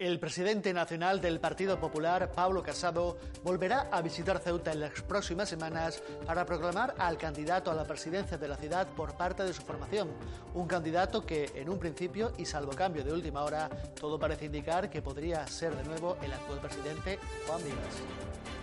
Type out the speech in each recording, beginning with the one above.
El presidente nacional del Partido Popular, Pablo Casado, volverá a visitar Ceuta en las próximas semanas para proclamar al candidato a la presidencia de la ciudad por parte de su formación. Un candidato que, en un principio y salvo cambio de última hora, todo parece indicar que podría ser de nuevo el actual presidente Juan Vivas.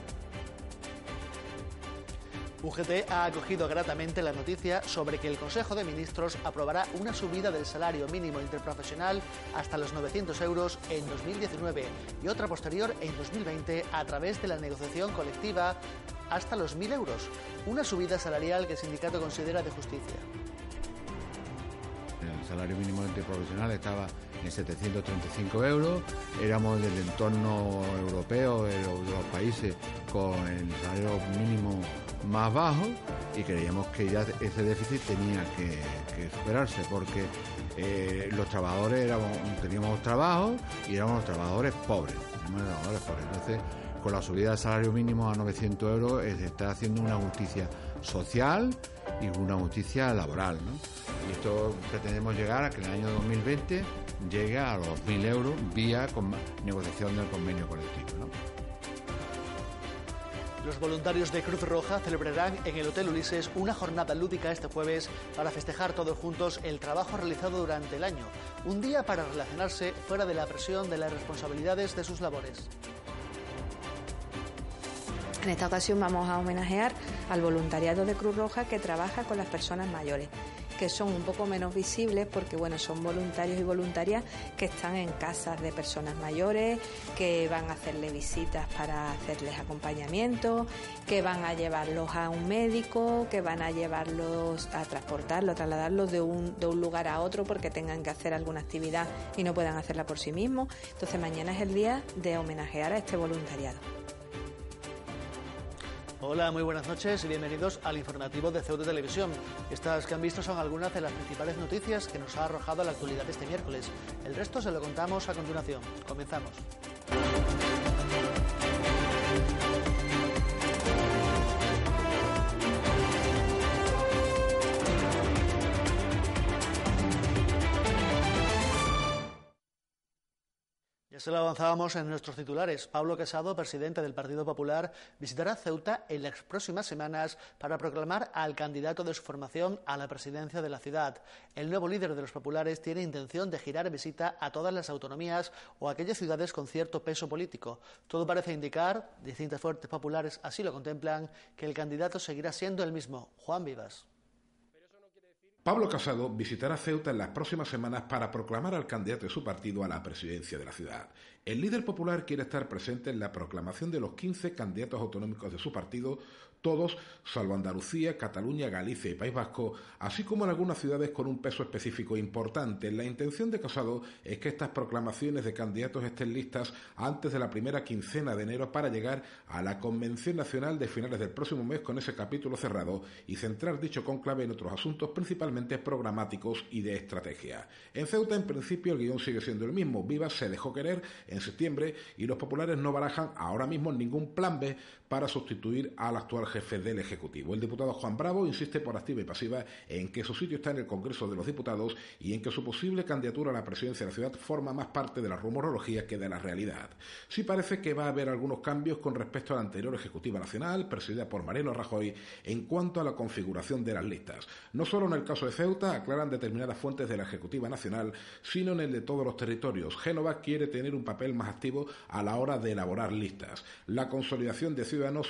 UGT ha acogido gratamente la noticia sobre que el Consejo de Ministros aprobará una subida del salario mínimo interprofesional hasta los 900 euros en 2019 y otra posterior en 2020 a través de la negociación colectiva hasta los 1.000 euros, una subida salarial que el sindicato considera de justicia. El salario mínimo interprofesional estaba en 735 euros, éramos del entorno europeo, de los países con el salario mínimo más bajo y creíamos que ya ese déficit tenía que, superarse porque eh, los trabajadores éramos, teníamos trabajo y éramos trabajadores pobres, trabajadores pobres. Entonces, con la subida del salario mínimo a 900 euros se está haciendo una justicia social y una justicia laboral. Y esto pretendemos llegar a que en el año 2020 llegue a los 1.000 euros vía negociación del convenio colectivo. ¿no? Los voluntarios de Cruz Roja celebrarán en el Hotel Ulises una jornada lúdica este jueves para festejar todos juntos el trabajo realizado durante el año. Un día para relacionarse fuera de la presión de las responsabilidades de sus labores. En esta ocasión vamos a homenajear al voluntariado de Cruz Roja que trabaja con las personas mayores que son un poco menos visibles porque bueno, son voluntarios y voluntarias que están en casas de personas mayores, que van a hacerle visitas para hacerles acompañamiento, que van a llevarlos a un médico, que van a llevarlos a transportarlos, a trasladarlos de un, de un lugar a otro porque tengan que hacer alguna actividad y no puedan hacerla por sí mismos. Entonces mañana es el día de homenajear a este voluntariado. Hola, muy buenas noches y bienvenidos al informativo de Ceuta Televisión. Estas que han visto son algunas de las principales noticias que nos ha arrojado la actualidad este miércoles. El resto se lo contamos a continuación. Comenzamos. Se lo avanzábamos en nuestros titulares. Pablo Casado, presidente del Partido Popular, visitará Ceuta en las próximas semanas para proclamar al candidato de su formación a la presidencia de la ciudad. El nuevo líder de los populares tiene intención de girar visita a todas las autonomías o aquellas ciudades con cierto peso político. Todo parece indicar, distintas fuertes populares así lo contemplan, que el candidato seguirá siendo el mismo, Juan Vivas. Pablo Casado visitará Ceuta en las próximas semanas para proclamar al candidato de su partido a la presidencia de la ciudad. El líder popular quiere estar presente en la proclamación de los 15 candidatos autonómicos de su partido todos, salvo Andalucía, Cataluña, Galicia y País Vasco, así como en algunas ciudades con un peso específico importante. La intención de Casado es que estas proclamaciones de candidatos estén listas antes de la primera quincena de enero para llegar a la Convención Nacional de finales del próximo mes con ese capítulo cerrado y centrar dicho conclave en otros asuntos principalmente programáticos y de estrategia. En Ceuta, en principio, el guion sigue siendo el mismo. Vivas se dejó querer en septiembre y los populares no barajan ahora mismo ningún plan B para sustituir al actual jefe del Ejecutivo. El diputado Juan Bravo insiste por activa y pasiva en que su sitio está en el Congreso de los Diputados y en que su posible candidatura a la presidencia de la ciudad forma más parte de la rumorología que de la realidad. Sí parece que va a haber algunos cambios con respecto a la anterior Ejecutiva Nacional, presidida por Mariano Rajoy, en cuanto a la configuración de las listas. No solo en el caso de Ceuta, aclaran determinadas fuentes de la Ejecutiva Nacional, sino en el de todos los territorios. Génova quiere tener un papel más activo a la hora de elaborar listas. La consolidación de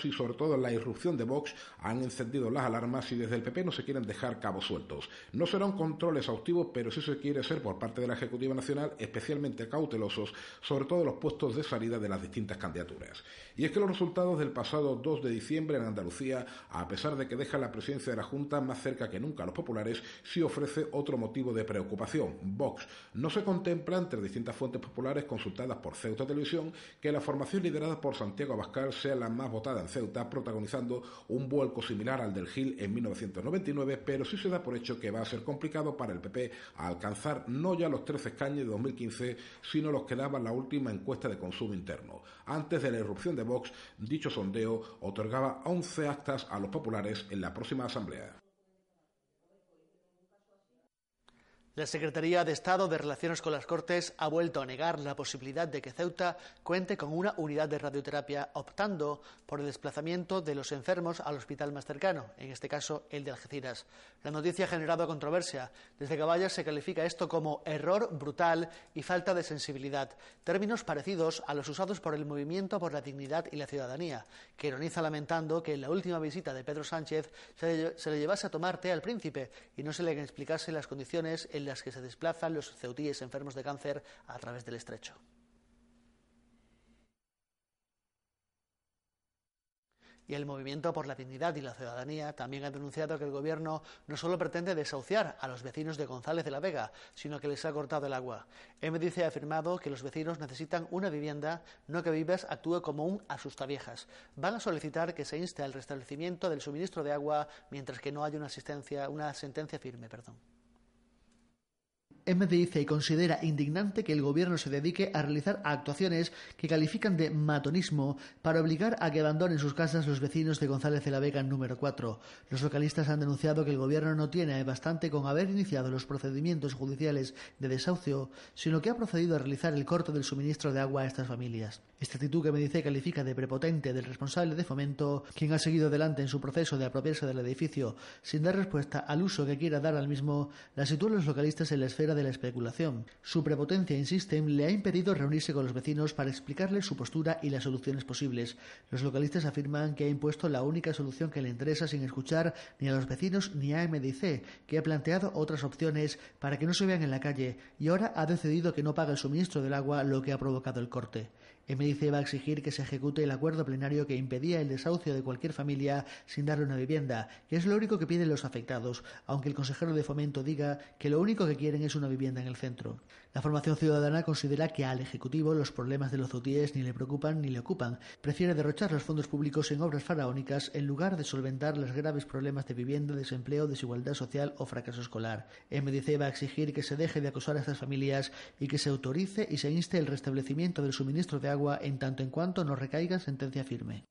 y sobre todo la irrupción de Vox han encendido las alarmas y desde el PP no se quieren dejar cabos sueltos. No será un control exhaustivo, pero sí se quiere ser por parte de la Ejecutiva Nacional especialmente cautelosos sobre todo los puestos de salida de las distintas candidaturas. Y es que los resultados del pasado 2 de diciembre en Andalucía, a pesar de que deja la presidencia de la Junta más cerca que nunca a los populares, sí ofrece otro motivo de preocupación. Vox no se contempla entre distintas fuentes populares consultadas por Ceuta Televisión que la formación liderada por Santiago Abascal sea la más votada en Ceuta, protagonizando un vuelco similar al del Gil en 1999, pero sí se da por hecho que va a ser complicado para el PP alcanzar no ya los 13 escaños de 2015, sino los que daban la última encuesta de consumo interno. Antes de la irrupción de Vox, dicho sondeo otorgaba 11 actas a los populares en la próxima asamblea. La Secretaría de Estado de Relaciones con las Cortes ha vuelto a negar la posibilidad de que Ceuta cuente con una unidad de radioterapia, optando por el desplazamiento de los enfermos al hospital más cercano, en este caso el de Algeciras. La noticia ha generado controversia. Desde Caballas se califica esto como error brutal y falta de sensibilidad, términos parecidos a los usados por el Movimiento por la Dignidad y la Ciudadanía, que ironiza lamentando que en la última visita de Pedro Sánchez se, le llevase a tomar té al príncipe y no se le explicase las condiciones en que se desplazan los ceutíes enfermos de cáncer a través del estrecho. y el Movimiento por la Dignidad y la Ciudadanía también ha denunciado que el Gobierno no solo pretende desahuciar a los vecinos de González de la Vega, sino que les ha cortado el agua. MDC ha afirmado que los vecinos necesitan una vivienda, no que Vives actúe como un asustaviejas. Van a solicitar que se inste al restablecimiento del suministro de agua mientras que no haya una, asistencia, una sentencia firme. Perdón. M dice y considera indignante que el gobierno se dedique a realizar actuaciones que califican de matonismo para obligar a que abandonen sus casas los vecinos de González de la Vega número 4. Los localistas han denunciado que el gobierno no tiene bastante con haber iniciado los procedimientos judiciales de desahucio, sino que ha procedido a realizar el corte del suministro de agua a estas familias. Esta actitud que me dice califica de prepotente del responsable de fomento, quien ha seguido adelante en su proceso de apropiarse del edificio sin dar respuesta al uso que quiera dar al mismo, la sitúa los localistas en la esfera de la especulación. Su prepotencia, insisten, le ha impedido reunirse con los vecinos para explicarles su postura y las soluciones posibles. Los localistas afirman que ha impuesto la única solución que le interesa sin escuchar ni a los vecinos ni a MDC, que ha planteado otras opciones para que no se vean en la calle y ahora ha decidido que no pague el suministro del agua, lo que ha provocado el corte. MDC va a exigir que se ejecute el acuerdo plenario que impedía el desahucio de cualquier familia sin darle una vivienda, que es lo único que piden los afectados, aunque el consejero de fomento diga que lo único que quieren es una vivienda en el centro. La formación ciudadana considera que al Ejecutivo los problemas de los zutíes ni le preocupan ni le ocupan. Prefiere derrochar los fondos públicos en obras faraónicas en lugar de solventar los graves problemas de vivienda, desempleo, desigualdad social o fracaso escolar. MDC va a exigir que se deje de acosar a estas familias y que se autorice y se inste el restablecimiento del suministro de agua en tanto en cuanto no recaiga sentencia firme.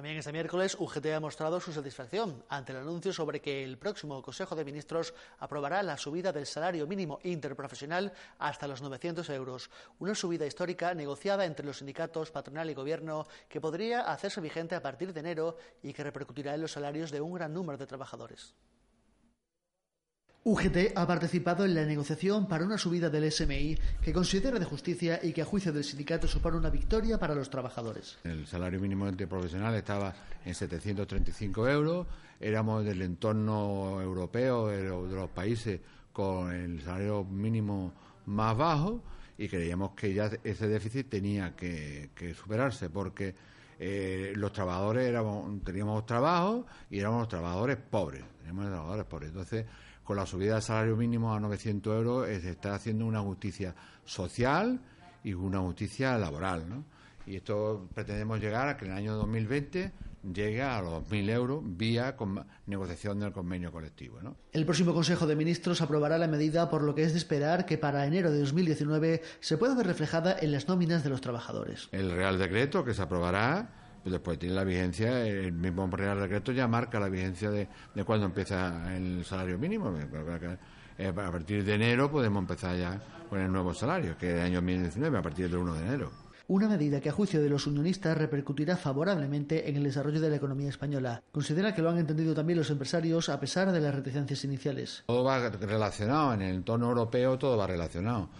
También este miércoles UGT ha mostrado su satisfacción ante el anuncio sobre que el próximo Consejo de Ministros aprobará la subida del salario mínimo interprofesional hasta los 900 euros, una subida histórica negociada entre los sindicatos, patronal y gobierno que podría hacerse vigente a partir de enero y que repercutirá en los salarios de un gran número de trabajadores. UGT ha participado en la negociación para una subida del SMI que considera de justicia y que a juicio del sindicato supone una victoria para los trabajadores. El salario mínimo interprofesional estaba en 735 euros, éramos del entorno europeo, de los países con el salario mínimo más bajo y creíamos que ya ese déficit tenía que, superarse porque eh, los trabajadores éramos, teníamos trabajo y éramos trabajadores pobres, teníamos trabajadores pobres. Entonces, con la subida del salario mínimo a 900 euros se está haciendo una justicia social y una justicia laboral. ¿no? Y esto pretendemos llegar a que en el año 2020 llegue a los 2.000 euros vía negociación del convenio colectivo. ¿no? El próximo Consejo de Ministros aprobará la medida, por lo que es de esperar que para enero de 2019 se pueda ver reflejada en las nóminas de los trabajadores. El Real Decreto que se aprobará pues después tiene la vigencia, el mismo Real Decreto ya marca la vigencia de, de cuando empieza el salario mínimo. Eh, a partir de enero podemos empezar ya con el nuevo salario, que es el año 2019, a partir del 1 de enero. Una medida que a juicio de los unionistas repercutirá favorablemente en el desarrollo de la economía española. Considera que lo han entendido también los empresarios a pesar de las reticencias iniciales. Todo va relacionado, en el entorno europeo todo va relacionado.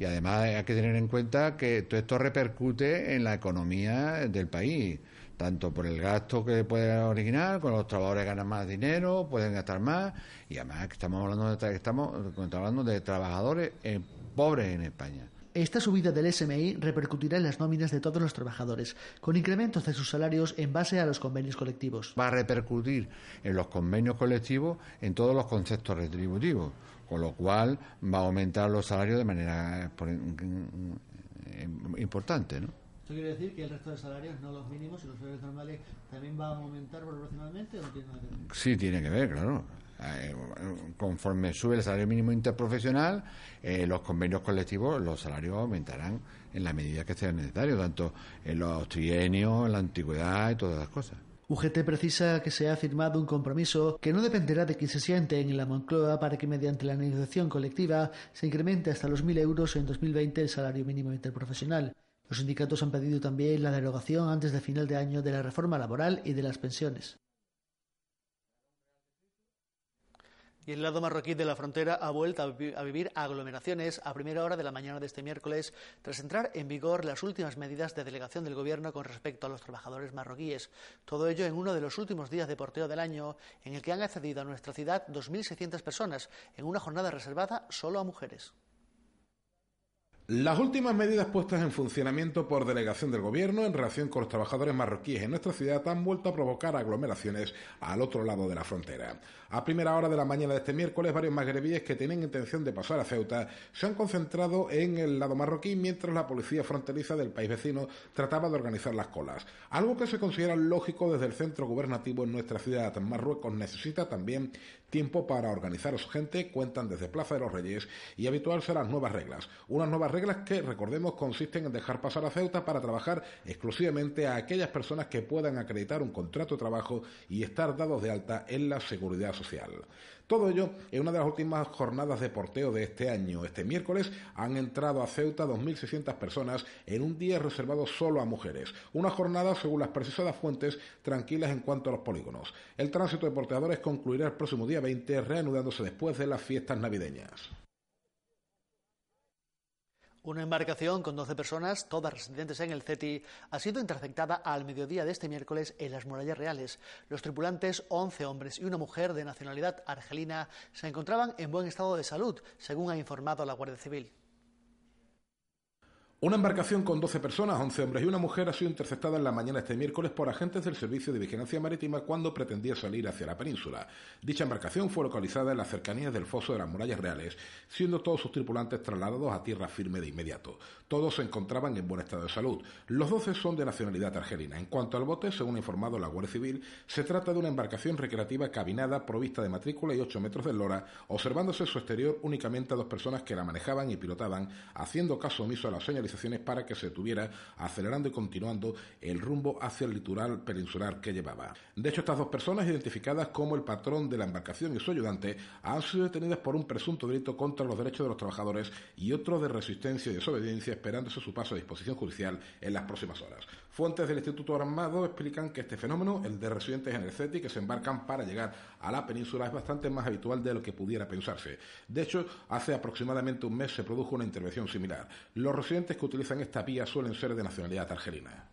Y además hay que tener en cuenta que todo esto repercute en la economía del país tanto por el gasto que puede originar, con los trabajadores ganan más dinero, pueden gastar más, y además estamos hablando de, estamos, hablando de trabajadores eh, pobres en España. Esta subida del SMI repercutirá en las nóminas de todos los trabajadores, con incrementos de sus salarios en base a los convenios colectivos. Va a repercutir en los convenios colectivos en todos los conceptos retributivos, con lo cual va a aumentar los salarios de manera importante, ¿no? ¿Esto quiere decir que el resto de salarios, no los mínimos y los salarios normales, también van a aumentar proporcionalmente o no tiene nada que ver? Sí, tiene que ver, claro. conforme sube el salario mínimo interprofesional, eh, los convenios colectivos, los salarios aumentarán en la medida que sea necesario, tanto en los trienios, en la antigüedad y todas las cosas. UGT precisa que se ha firmado un compromiso que no dependerá de quién se siente en la Moncloa para que mediante la negociación colectiva se incremente hasta los 1.000 euros en 2020 el salario mínimo interprofesional. Los sindicatos han pedido también la derogación antes de final de año de la reforma laboral y de las pensiones. Y el lado marroquí de la frontera ha vuelto a vivir aglomeraciones a primera hora de la mañana de este miércoles, tras entrar en vigor las últimas medidas de delegación del Gobierno con respecto a los trabajadores marroquíes. Todo ello en uno de los últimos días de porteo del año, en el que han accedido a nuestra ciudad 2.600 personas, en una jornada reservada solo a mujeres. Las últimas medidas puestas en funcionamiento por delegación del Gobierno en relación con los trabajadores marroquíes en nuestra ciudad han vuelto a provocar aglomeraciones al otro lado de la frontera. A primera hora de la mañana de este miércoles, varios magrebíes que tienen intención de pasar a Ceuta se han concentrado en el lado marroquí mientras la policía fronteriza del país vecino trataba de organizar las colas. Algo que se considera lógico desde el centro gubernativo en nuestra ciudad. Marruecos necesita también tiempo para organizar a su gente, cuentan desde Plaza de los Reyes y habituarse a las nuevas reglas. Unas nuevas reglas que, recordemos, consisten en dejar pasar a Ceuta para trabajar exclusivamente a aquellas personas que puedan acreditar un contrato de trabajo y estar dados de alta en la seguridad social. Todo ello en una de las últimas jornadas de porteo de este año. Este miércoles han entrado a Ceuta 2.600 personas en un día reservado solo a mujeres. Una jornada, según las precisadas fuentes, tranquilas en cuanto a los polígonos. El tránsito de porteadores concluirá el próximo día 20, reanudándose después de las fiestas navideñas. Una embarcación con 12 personas, todas residentes en el CETI, ha sido interceptada al mediodía de este miércoles en las murallas reales. Los tripulantes, 11 hombres y una mujer de nacionalidad argelina, se encontraban en buen estado de salud, según ha informado la Guardia Civil. Una embarcación con 12 personas, 11 hombres y una mujer ha sido interceptada en la mañana este miércoles por agentes del Servicio de Vigilancia Marítima cuando pretendía salir hacia la península. Dicha embarcación fue localizada en las cercanías del foso de las murallas reales, siendo todos sus tripulantes trasladados a tierra firme de inmediato. Todos se encontraban en buen estado de salud. Los 12 son de nacionalidad argelina. En cuanto al bote, según ha informado la Guardia Civil, se trata de una embarcación recreativa cabinada provista de matrícula y 8 metros de lora, observándose su exterior únicamente a dos personas que la manejaban y pilotaban, haciendo caso omiso a las señales para que se tuviera acelerando y continuando el rumbo hacia el litoral peninsular que llevaba. De hecho, estas dos personas, identificadas como el patrón de la embarcación y su ayudante, han sido detenidas por un presunto delito contra los derechos de los trabajadores y otro de resistencia y desobediencia, esperándose su paso a disposición judicial en las próximas horas. Fuentes del Instituto Armado explican que este fenómeno, el de residentes en el CETI que se embarcan para llegar a la península, es bastante más habitual de lo que pudiera pensarse. De hecho, hace aproximadamente un mes se produjo una intervención similar. Los residentes que utilizan esta vía suelen ser de nacionalidad argelina.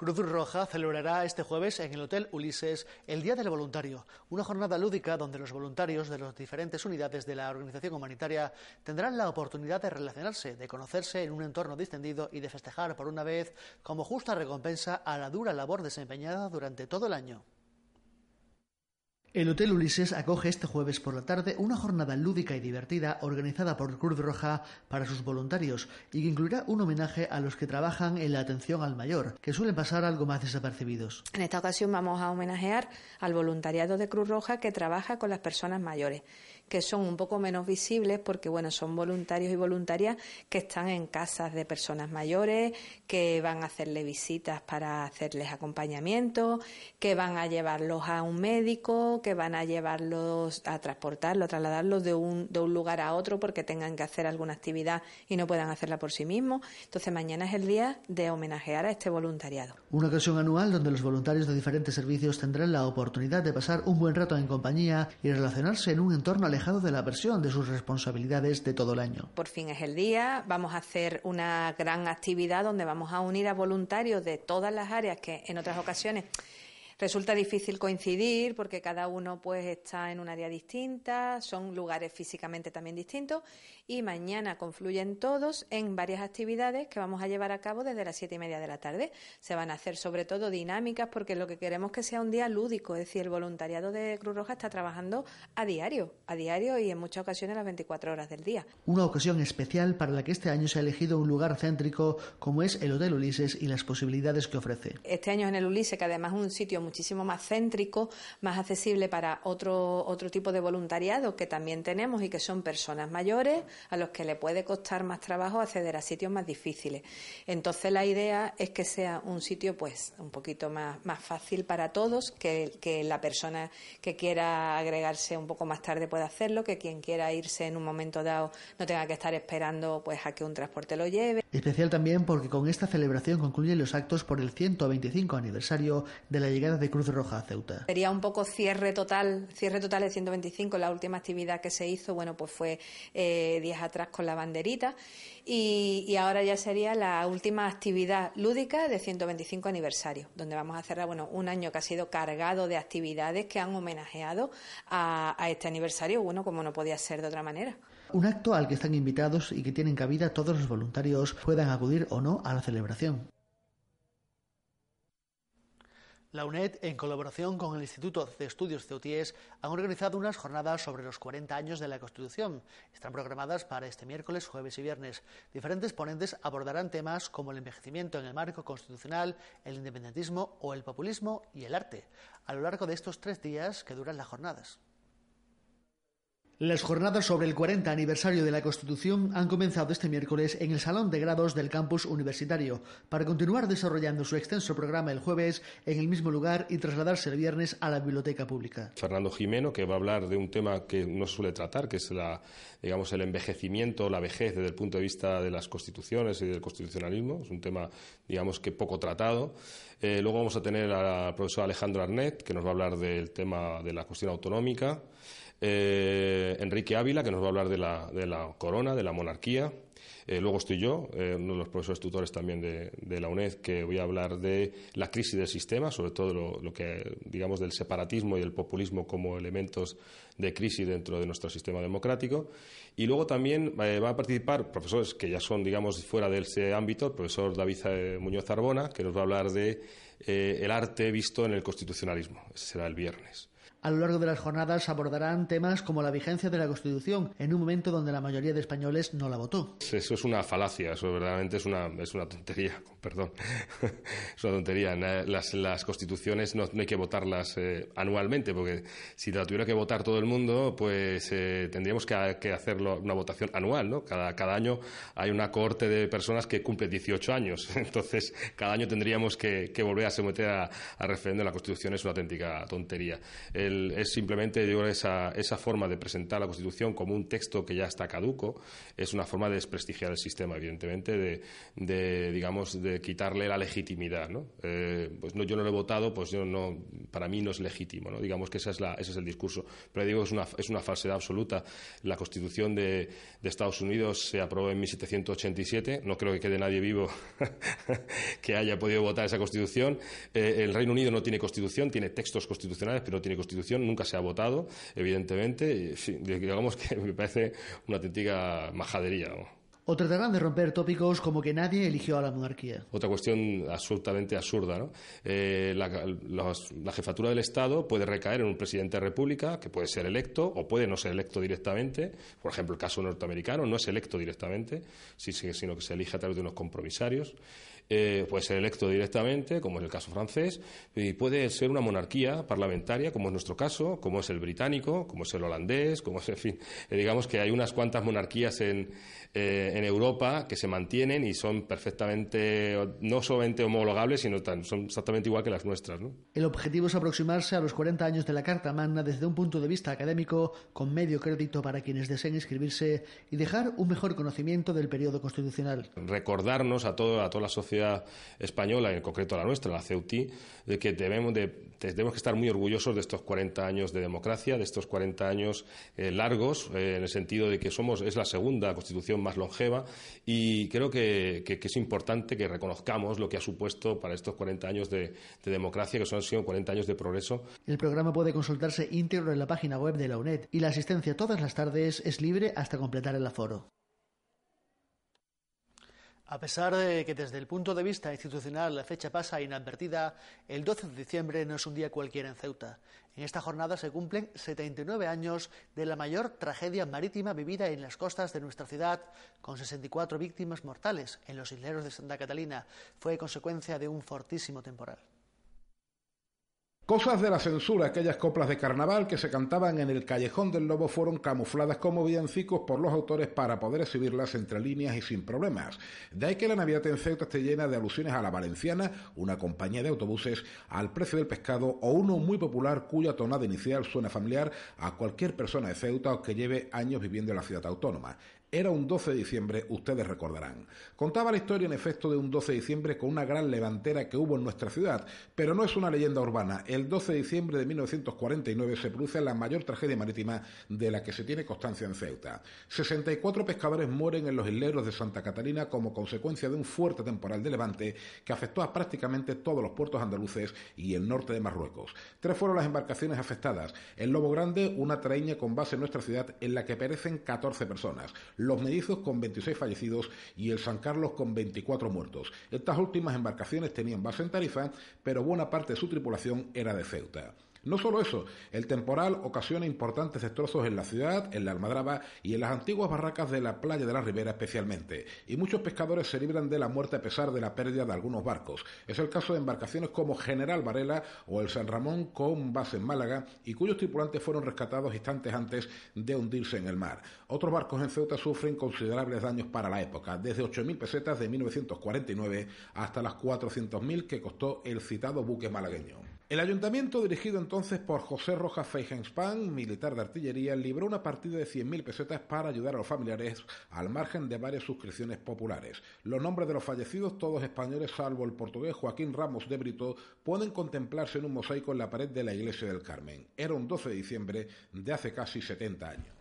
Cruz Roja celebrará este jueves en el Hotel Ulises el Día del Voluntario, una jornada lúdica donde los voluntarios de las diferentes unidades de la organización humanitaria tendrán la oportunidad de relacionarse, de conocerse en un entorno distendido y de festejar por una vez como justa recompensa a la dura labor desempeñada durante todo el año. El Hotel Ulises acoge este jueves por la tarde una jornada lúdica y divertida organizada por Cruz Roja para sus voluntarios y que incluirá un homenaje a los que trabajan en la atención al mayor, que suelen pasar algo más desapercibidos. En esta ocasión vamos a homenajear al voluntariado de Cruz Roja que trabaja con las personas mayores que son un poco menos visibles porque bueno, son voluntarios y voluntarias que están en casas de personas mayores, que van a hacerle visitas para hacerles acompañamiento, que van a llevarlos a un médico, que van a llevarlos a transportarlos, a trasladarlos de un, de un lugar a otro porque tengan que hacer alguna actividad y no puedan hacerla por sí mismos. Entonces mañana es el día de homenajear a este voluntariado. Una ocasión anual donde los voluntarios de diferentes servicios tendrán la oportunidad de pasar un buen rato en compañía y relacionarse en un entorno alejado de la versión de sus responsabilidades de todo el año. Por fin es el día, vamos a hacer una gran actividad donde vamos a unir a voluntarios de todas las áreas que en otras ocasiones Resulta difícil coincidir porque cada uno pues está en un área distinta, son lugares físicamente también distintos y mañana confluyen todos en varias actividades que vamos a llevar a cabo desde las siete y media de la tarde. Se van a hacer sobre todo dinámicas porque lo que queremos es que sea un día lúdico, es decir, el voluntariado de Cruz Roja está trabajando a diario, a diario y en muchas ocasiones las 24 horas del día. Una ocasión especial para la que este año se ha elegido un lugar céntrico como es el Hotel Ulises y las posibilidades que ofrece. Este año en el Ulises, que además es un sitio muchísimo más céntrico, más accesible para otro, otro tipo de voluntariado que también tenemos y que son personas mayores a los que le puede costar más trabajo acceder a sitios más difíciles. Entonces la idea es que sea un sitio pues un poquito más, más fácil para todos, que, que la persona que quiera agregarse un poco más tarde pueda hacerlo, que quien quiera irse en un momento dado no tenga que estar esperando pues a que un transporte lo lleve. Especial también porque con esta celebración concluyen los actos por el 125 aniversario de la llegada de Cruz Roja a Ceuta. Sería un poco cierre total, cierre total de 125. La última actividad que se hizo, bueno, pues fue eh, días atrás con la banderita y, ahora ya sería la última actividad lúdica de 125 aniversario, donde vamos a cerrar, bueno, un año que ha sido cargado de actividades que han homenajeado a, a este aniversario, bueno, como no podía ser de otra manera. Un acto al que están invitados y que tienen cabida todos los voluntarios puedan acudir o no a la celebración. La UNED, en colaboración con el Instituto de Estudios Ceutíes, han organizado unas jornadas sobre los 40 años de la Constitución. Están programadas para este miércoles, jueves y viernes. Diferentes ponentes abordarán temas como el envejecimiento en el marco constitucional, el independentismo o el populismo y el arte, a lo largo de estos tres días que duran las jornadas. Las jornadas sobre el 40 aniversario de la Constitución han comenzado este miércoles en el Salón de Grados del campus universitario, para continuar desarrollando su extenso programa el jueves en el mismo lugar y trasladarse el viernes a la Biblioteca Pública. Fernando Jimeno, que va a hablar de un tema que no suele tratar, que es la, digamos, el envejecimiento, la vejez desde el punto de vista de las constituciones y del constitucionalismo. Es un tema, digamos, que poco tratado. Eh, luego vamos a tener al profesor Alejandro Arnet, que nos va a hablar del tema de la cuestión autonómica. Eh, Enrique Ávila, que nos va a hablar de la, corona, de la monarquía. Eh, luego estoy yo, eh, uno de los profesores tutores también de, la UNED, que voy a hablar de la crisis del sistema, sobre todo lo, que, digamos, del separatismo y el populismo como elementos de crisis dentro de nuestro sistema democrático. Y luego también van a participar profesores que ya son, digamos, fuera de ese ámbito, el profesor David Muñoz Arbona, que nos va a hablar de el arte visto en el constitucionalismo. Ese será el viernes. A lo largo de las jornadas abordarán temas como la vigencia de la Constitución, en un momento donde la mayoría de españoles no la votó. Eso es una falacia, eso verdaderamente es una, es una tontería, perdón. es una tontería. Las, las constituciones no, hay que votarlas eh, anualmente, porque si la tuviera que votar todo el mundo, pues eh, tendríamos que, que, hacerlo una votación anual, ¿no? Cada, cada año hay una cohorte de personas que cumple 18 años, entonces cada año tendríamos que, que volver a someter a, a referéndum. La Constitución es una auténtica tontería. Es simplemente digo, esa, esa, forma de presentar la Constitución como un texto que ya está caduco, es una forma de desprestigiar el sistema, evidentemente, de, digamos, de quitarle la legitimidad. ¿no? Eh, pues no, yo no lo he votado, pues yo no, para mí no es legítimo. ¿no? Digamos que esa es la, ese es el discurso. Pero digo, es una, es una falsedad absoluta. La Constitución de, de Estados Unidos se aprobó en 1787. No creo que quede nadie vivo que haya podido votar esa Constitución. Eh, el Reino Unido no tiene Constitución, tiene textos constitucionales, pero no tiene Constitución nunca se ha votado, evidentemente, y, digamos que me parece una auténtica majadería. ¿no? O tratarán de romper tópicos como que nadie eligió a la monarquía. Otra cuestión absolutamente absurda. ¿no? Eh, la, la, la, jefatura del Estado puede recaer en un presidente de República que puede ser electo o puede no ser electo directamente. Por ejemplo, el caso norteamericano no es electo directamente, sino que se elige a través de unos compromisarios. Eh, puede ser electo directamente, como es el caso francés, y puede ser una monarquía parlamentaria, como es nuestro caso, como es el británico, como es el holandés, como es, en fin, eh, digamos que hay unas cuantas monarquías en, eh, en Europa que se mantienen y son perfectamente, no solamente homologables, sino tan, son exactamente igual que las nuestras. ¿no? El objetivo es aproximarse a los 40 años de la Carta Magna desde un punto de vista académico, con medio crédito para quienes deseen inscribirse y dejar un mejor conocimiento del periodo constitucional. Recordarnos a, todo, a toda la sociedad española, en concreto la nuestra, la CEUTI, de que debemos, de, tenemos que estar muy orgullosos de estos 40 años de democracia, de estos 40 años eh, largos, eh, en el sentido de que somos, es la segunda constitución más longeva y creo que, es importante que reconozcamos lo que ha supuesto para estos 40 años de, de democracia, que son sido 40 años de progreso. El programa puede consultarse íntegro en la página web de la UNED y la asistencia todas las tardes es libre hasta completar el aforo. A pesar de que desde el punto de vista institucional la fecha pasa inadvertida, el 12 de diciembre no es un día cualquiera en Ceuta. En esta jornada se cumplen 79 años de la mayor tragedia marítima vivida en las costas de nuestra ciudad, con 64 víctimas mortales en los isleros de Santa Catalina. Fue consecuencia de un fortísimo temporal. Cosas de la censura, aquellas coplas de carnaval que se cantaban en el Callejón del Lobo fueron camufladas como villancicos por los autores para poder exhibirlas entre líneas y sin problemas. De ahí que la Navidad en Ceuta esté llena de alusiones a la Valenciana, una compañía de autobuses, al precio del pescado o uno muy popular cuya tonada inicial suena familiar a cualquier persona de Ceuta o que lleve años viviendo en la ciudad autónoma. Era un 12 de diciembre, ustedes recordarán. Contaba la historia en efecto de un 12 de diciembre con una gran levantera que hubo en nuestra ciudad, pero no es una leyenda urbana. El 12 de diciembre de 1949 se produce la mayor tragedia marítima de la que se tiene constancia en Ceuta. 64 pescadores mueren en los isleros de Santa Catalina como consecuencia de un fuerte temporal de levante que afectó a prácticamente todos los puertos andaluces y el norte de Marruecos. Tres fueron las embarcaciones afectadas. El Lobo Grande, una traíña con base en nuestra ciudad en la que perecen 14 personas los Mellizos con 26 fallecidos y el San Carlos con 24 muertos. Estas últimas embarcaciones tenían base en Tarifa, pero buena parte de su tripulación era de Ceuta. No solo eso, el temporal ocasiona importantes destrozos en la ciudad, en la Almadraba y en las antiguas barracas de la playa de la Ribera especialmente, y muchos pescadores se libran de la muerte a pesar de la pérdida de algunos barcos. Es el caso de embarcaciones como General Varela o el San Ramón con base en Málaga y cuyos tripulantes fueron rescatados instantes antes de hundirse en el mar. Otros barcos en Ceuta sufren considerables daños para la época, desde 8.000 pesetas de 1949 hasta las 400.000 que costó el citado buque malagueño. El ayuntamiento, dirigido entonces por José Rojas Feijenspan, militar de artillería, libró una partida de 100.000 pesetas para ayudar a los familiares al margen de varias suscripciones populares. Los nombres de los fallecidos, todos españoles salvo el portugués Joaquín Ramos de Brito, pueden contemplarse en un mosaico en la pared de la iglesia del Carmen. Era un 12 de diciembre de hace casi 70 años.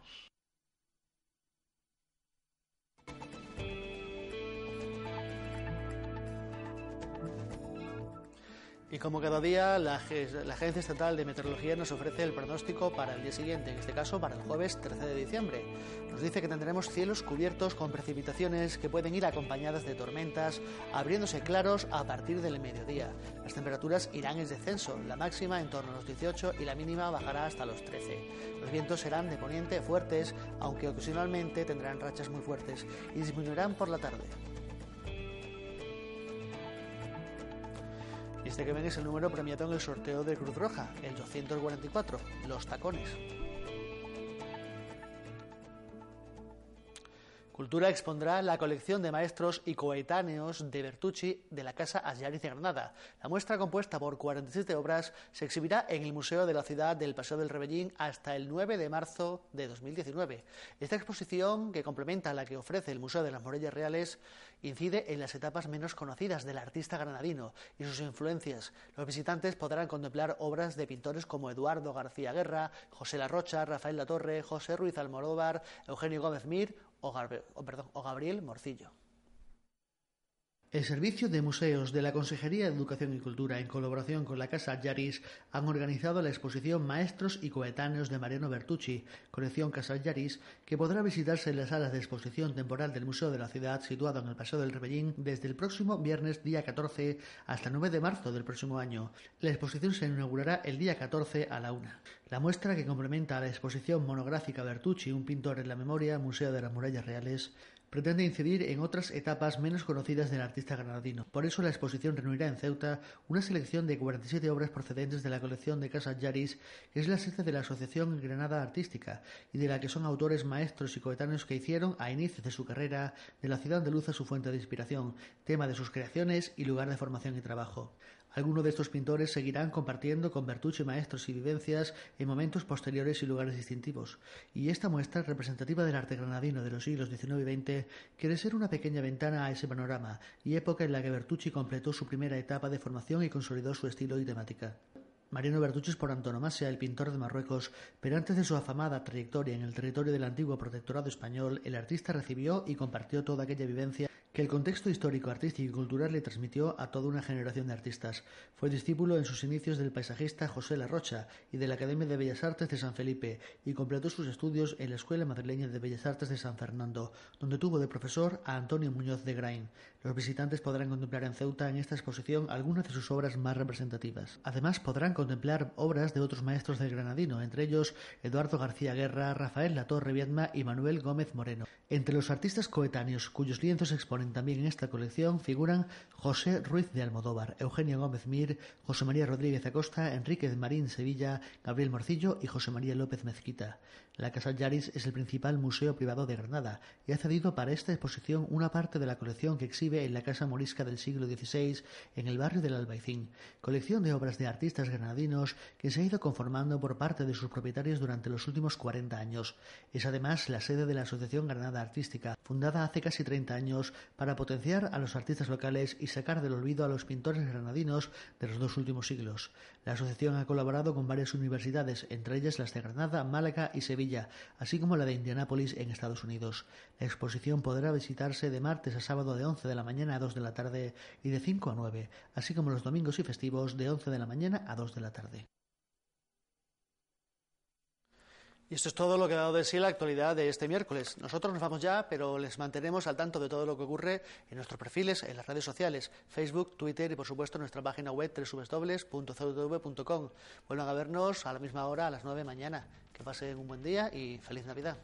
Y como cada día, la, Agencia Estatal de Meteorología nos ofrece el pronóstico para el día siguiente, en este caso para el jueves 13 de diciembre. Nos dice que tendremos cielos cubiertos con precipitaciones que pueden ir acompañadas de tormentas, abriéndose claros a partir del mediodía. Las temperaturas irán en descenso, la máxima en torno a los 18 y la mínima bajará hasta los 13. Los vientos serán de poniente fuertes, aunque ocasionalmente tendrán rachas muy fuertes y disminuirán por la tarde. Que ven es el número premiado en el sorteo de Cruz Roja, el 244, Los Tacones. Cultura expondrá la colección de maestros y coetáneos de Bertucci de la Casa Asllariz de Granada. La muestra, compuesta por 47 obras, se exhibirá en el Museo de la Ciudad del Paseo del Rebellín hasta el 9 de marzo de 2019. Esta exposición, que complementa la que ofrece el Museo de las Morellas Reales, incide en las etapas menos conocidas del artista granadino y sus influencias. Los visitantes podrán contemplar obras de pintores como Eduardo García Guerra, José La Rocha, Rafael Latorre, José Ruiz Almodóvar, Eugenio Gómez Mir o, Gabriel Morcillo. El Servicio de Museos de la Consejería de Educación y Cultura, en colaboración con la Casa Yaris, han organizado la exposición Maestros y Coetáneos de Mariano Bertucci, colección Casa Yaris, que podrá visitarse en las salas de exposición temporal del Museo de la Ciudad, situado en el Paseo del Rebellín, desde el próximo viernes día 14 hasta el 9 de marzo del próximo año. La exposición se inaugurará el día 14 a la una. La muestra que complementa la exposición monográfica Bertucci, un pintor en la memoria, Museo de las Murallas Reales, pretende incidir en otras etapas menos conocidas del artista granadino. Por eso la exposición reunirá en Ceuta una selección de 47 obras procedentes de la colección de Casa Yaris, que es la sede de la Asociación Granada Artística, y de la que son autores maestros y coetáneos que hicieron, a inicios de su carrera, de la ciudad de a su fuente de inspiración, tema de sus creaciones y lugar de formación y trabajo. Algunos de estos pintores seguirán compartiendo con Bertucci maestros y vivencias en momentos posteriores y lugares distintivos, y esta muestra representativa del arte granadino de los siglos XIX y XX quiere ser una pequeña ventana a ese panorama y época en la que Bertucci completó su primera etapa de formación y consolidó su estilo y temática. Mariano Bertucci es por antonomasia el pintor de Marruecos, pero antes de su afamada trayectoria en el territorio del antiguo protectorado español, el artista recibió y compartió toda aquella vivencia que el contexto histórico, artístico y cultural le transmitió a toda una generación de artistas. Fue discípulo en sus inicios del paisajista José La Rocha y de la Academia de Bellas Artes de San Felipe y completó sus estudios en la Escuela Madrileña de Bellas Artes de San Fernando, donde tuvo de profesor a Antonio Muñoz de Grain. Los visitantes podrán contemplar en Ceuta en esta exposición algunas de sus obras más representativas. Además podrán contemplar obras de otros maestros del granadino, entre ellos Eduardo García Guerra, Rafael Latorre Viedma y Manuel Gómez Moreno. Entre los artistas coetáneos cuyos lienzos exponen también en esta colección figuran José Ruiz de Almodóvar, Eugenio Gómez Mir, José María Rodríguez Acosta, Enrique de Marín Sevilla, Gabriel Morcillo y José María López Mezquita. La Casa Yaris es el principal museo privado de Granada y ha cedido para esta exposición una parte de la colección que exhibe en la Casa Morisca del siglo XVI en el barrio del Albaicín, colección de obras de artistas granadinos que se ha ido conformando por parte de sus propietarios durante los últimos 40 años. Es además la sede de la Asociación Granada Artística, fundada hace casi 30 años para potenciar a los artistas locales y sacar del olvido a los pintores granadinos de los dos últimos siglos. La asociación ha colaborado con varias universidades, entre ellas las de Granada, Málaga y Sevilla así como la de Indianápolis en Estados Unidos. La exposición podrá visitarse de martes a sábado de 11 de la mañana a 2 de la tarde y de 5 a 9, así como los domingos y festivos de 11 de la mañana a 2 de la tarde. Y esto es todo lo que ha dado de sí la actualidad de este miércoles. Nosotros nos vamos ya, pero les mantenemos al tanto de todo lo que ocurre en nuestros perfiles, en las redes sociales, Facebook, Twitter y por supuesto en nuestra página web www.ctv.com. Vuelvan a vernos a la misma hora, a las 9 de mañana. Que pasen un buen día y feliz Navidad.